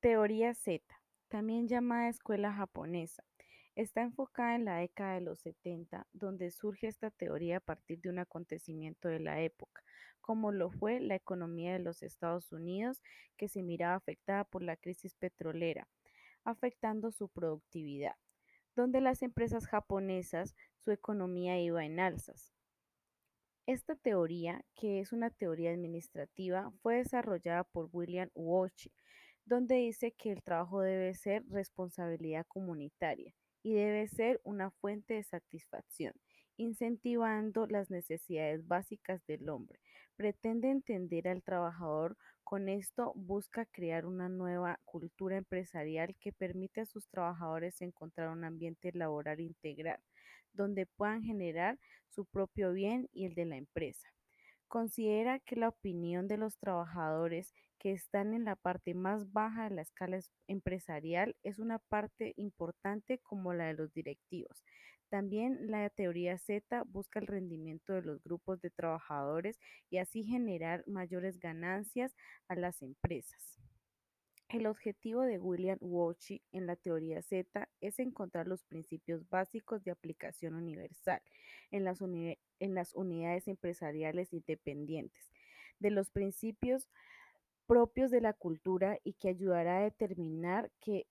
Teoría Z, también llamada escuela japonesa, está enfocada en la década de los 70, donde surge esta teoría a partir de un acontecimiento de la época, como lo fue la economía de los Estados Unidos, que se miraba afectada por la crisis petrolera, afectando su productividad, donde las empresas japonesas su economía iba en alzas. Esta teoría, que es una teoría administrativa, fue desarrollada por William Uochi, donde dice que el trabajo debe ser responsabilidad comunitaria y debe ser una fuente de satisfacción, incentivando las necesidades básicas del hombre. Pretende entender al trabajador, con esto busca crear una nueva cultura empresarial que permite a sus trabajadores encontrar un ambiente laboral integral, donde puedan generar su propio bien y el de la empresa. Considera que la opinión de los trabajadores que están en la parte más baja de la escala empresarial es una parte importante como la de los directivos. También la teoría Z busca el rendimiento de los grupos de trabajadores y así generar mayores ganancias a las empresas. El objetivo de William Wauchope en la teoría Z es encontrar los principios básicos de aplicación universal en las, en las unidades empresariales independientes, de los principios propios de la cultura y que ayudará a determinar que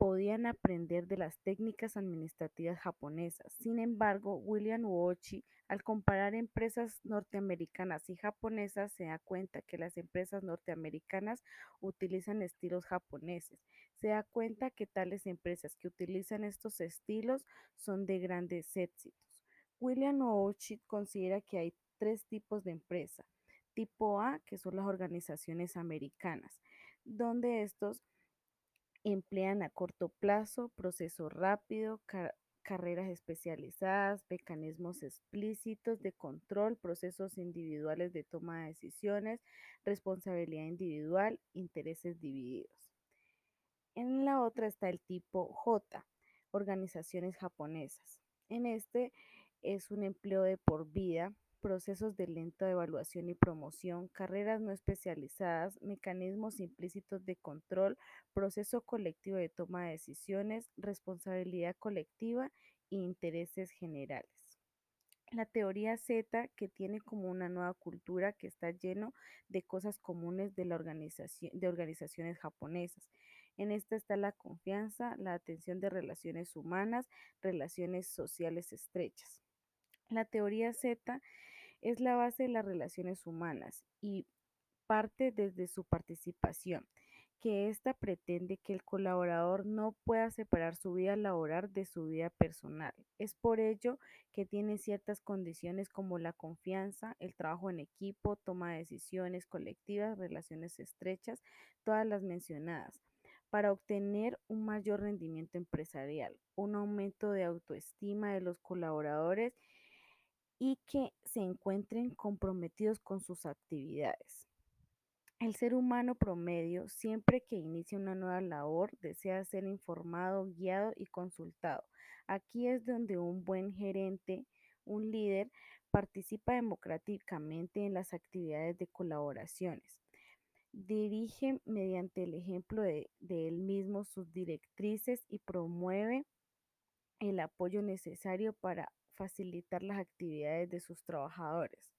podían aprender de las técnicas administrativas japonesas. Sin embargo, William Uochi, al comparar empresas norteamericanas y japonesas, se da cuenta que las empresas norteamericanas utilizan estilos japoneses. Se da cuenta que tales empresas que utilizan estos estilos son de grandes éxitos. William Uochi considera que hay tres tipos de empresa. Tipo A, que son las organizaciones americanas, donde estos emplean a corto plazo, proceso rápido, carreras especializadas, mecanismos explícitos de control, procesos individuales de toma de decisiones, responsabilidad individual, intereses divididos. En la otra está el tipo J, organizaciones japonesas. En este es un empleo de por vida, procesos de lenta evaluación y promoción, carreras no especializadas, mecanismos implícitos de control, proceso colectivo de toma de decisiones, responsabilidad colectiva e intereses generales. La teoría Z, que tiene como una nueva cultura que está lleno de cosas comunes de, la organización, de organizaciones japonesas. En esta está la confianza, la atención de relaciones humanas, relaciones sociales estrechas. La teoría Z es la base de las relaciones humanas y parte desde su participación, que ésta pretende que el colaborador no pueda separar su vida laboral de su vida personal. Es por ello que tiene ciertas condiciones como la confianza, el trabajo en equipo, toma de decisiones colectivas, relaciones estrechas, todas las mencionadas para obtener un mayor rendimiento empresarial, un aumento de autoestima de los colaboradores y que se encuentren comprometidos con sus actividades. El ser humano promedio, siempre que inicia una nueva labor, desea ser informado, guiado y consultado. Aquí es donde un buen gerente, un líder, participa democráticamente en las actividades de colaboraciones. Dirige mediante el ejemplo de, de él mismo sus directrices y promueve el apoyo necesario para facilitar las actividades de sus trabajadores.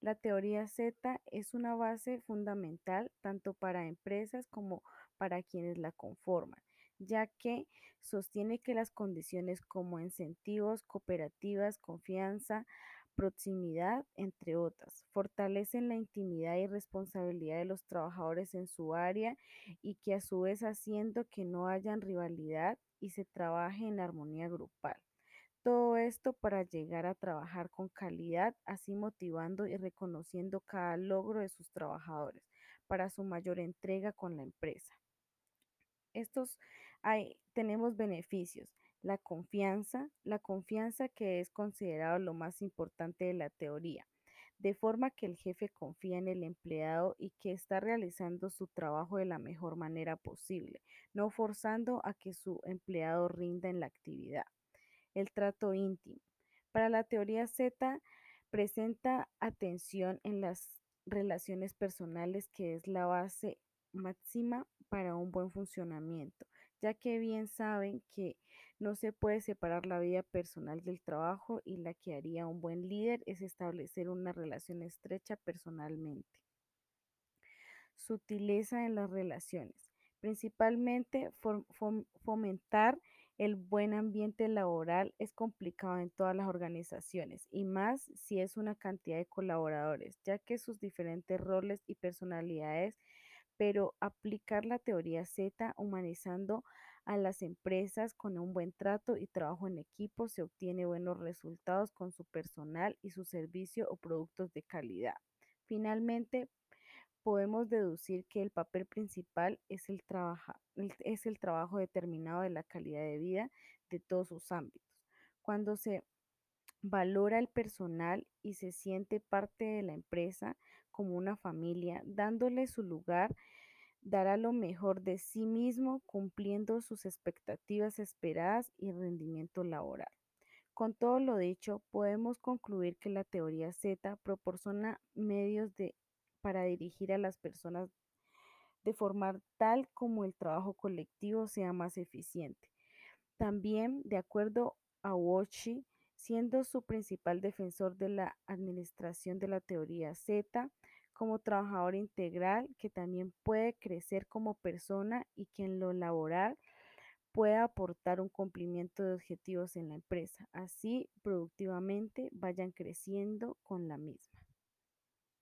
La teoría Z es una base fundamental tanto para empresas como para quienes la conforman, ya que sostiene que las condiciones como incentivos, cooperativas, confianza, proximidad, entre otras, fortalecen la intimidad y responsabilidad de los trabajadores en su área y que a su vez haciendo que no hayan rivalidad y se trabaje en armonía grupal. Todo esto para llegar a trabajar con calidad, así motivando y reconociendo cada logro de sus trabajadores para su mayor entrega con la empresa. Estos hay, tenemos beneficios. La confianza, la confianza que es considerado lo más importante de la teoría, de forma que el jefe confía en el empleado y que está realizando su trabajo de la mejor manera posible, no forzando a que su empleado rinda en la actividad el trato íntimo. Para la teoría Z, presenta atención en las relaciones personales, que es la base máxima para un buen funcionamiento, ya que bien saben que no se puede separar la vida personal del trabajo y la que haría un buen líder es establecer una relación estrecha personalmente. Sutileza en las relaciones. Principalmente fomentar el buen ambiente laboral es complicado en todas las organizaciones y más si es una cantidad de colaboradores, ya que sus diferentes roles y personalidades, pero aplicar la teoría Z humanizando a las empresas con un buen trato y trabajo en equipo se obtiene buenos resultados con su personal y su servicio o productos de calidad. Finalmente, podemos deducir que el papel principal es el, es el trabajo determinado de la calidad de vida de todos sus ámbitos. Cuando se valora el personal y se siente parte de la empresa como una familia, dándole su lugar, dará lo mejor de sí mismo cumpliendo sus expectativas esperadas y rendimiento laboral. Con todo lo dicho, podemos concluir que la teoría Z proporciona medios de para dirigir a las personas de formar tal como el trabajo colectivo sea más eficiente. También, de acuerdo a Wochi, siendo su principal defensor de la administración de la teoría Z, como trabajador integral que también puede crecer como persona y que en lo laboral pueda aportar un cumplimiento de objetivos en la empresa, así productivamente vayan creciendo con la misma.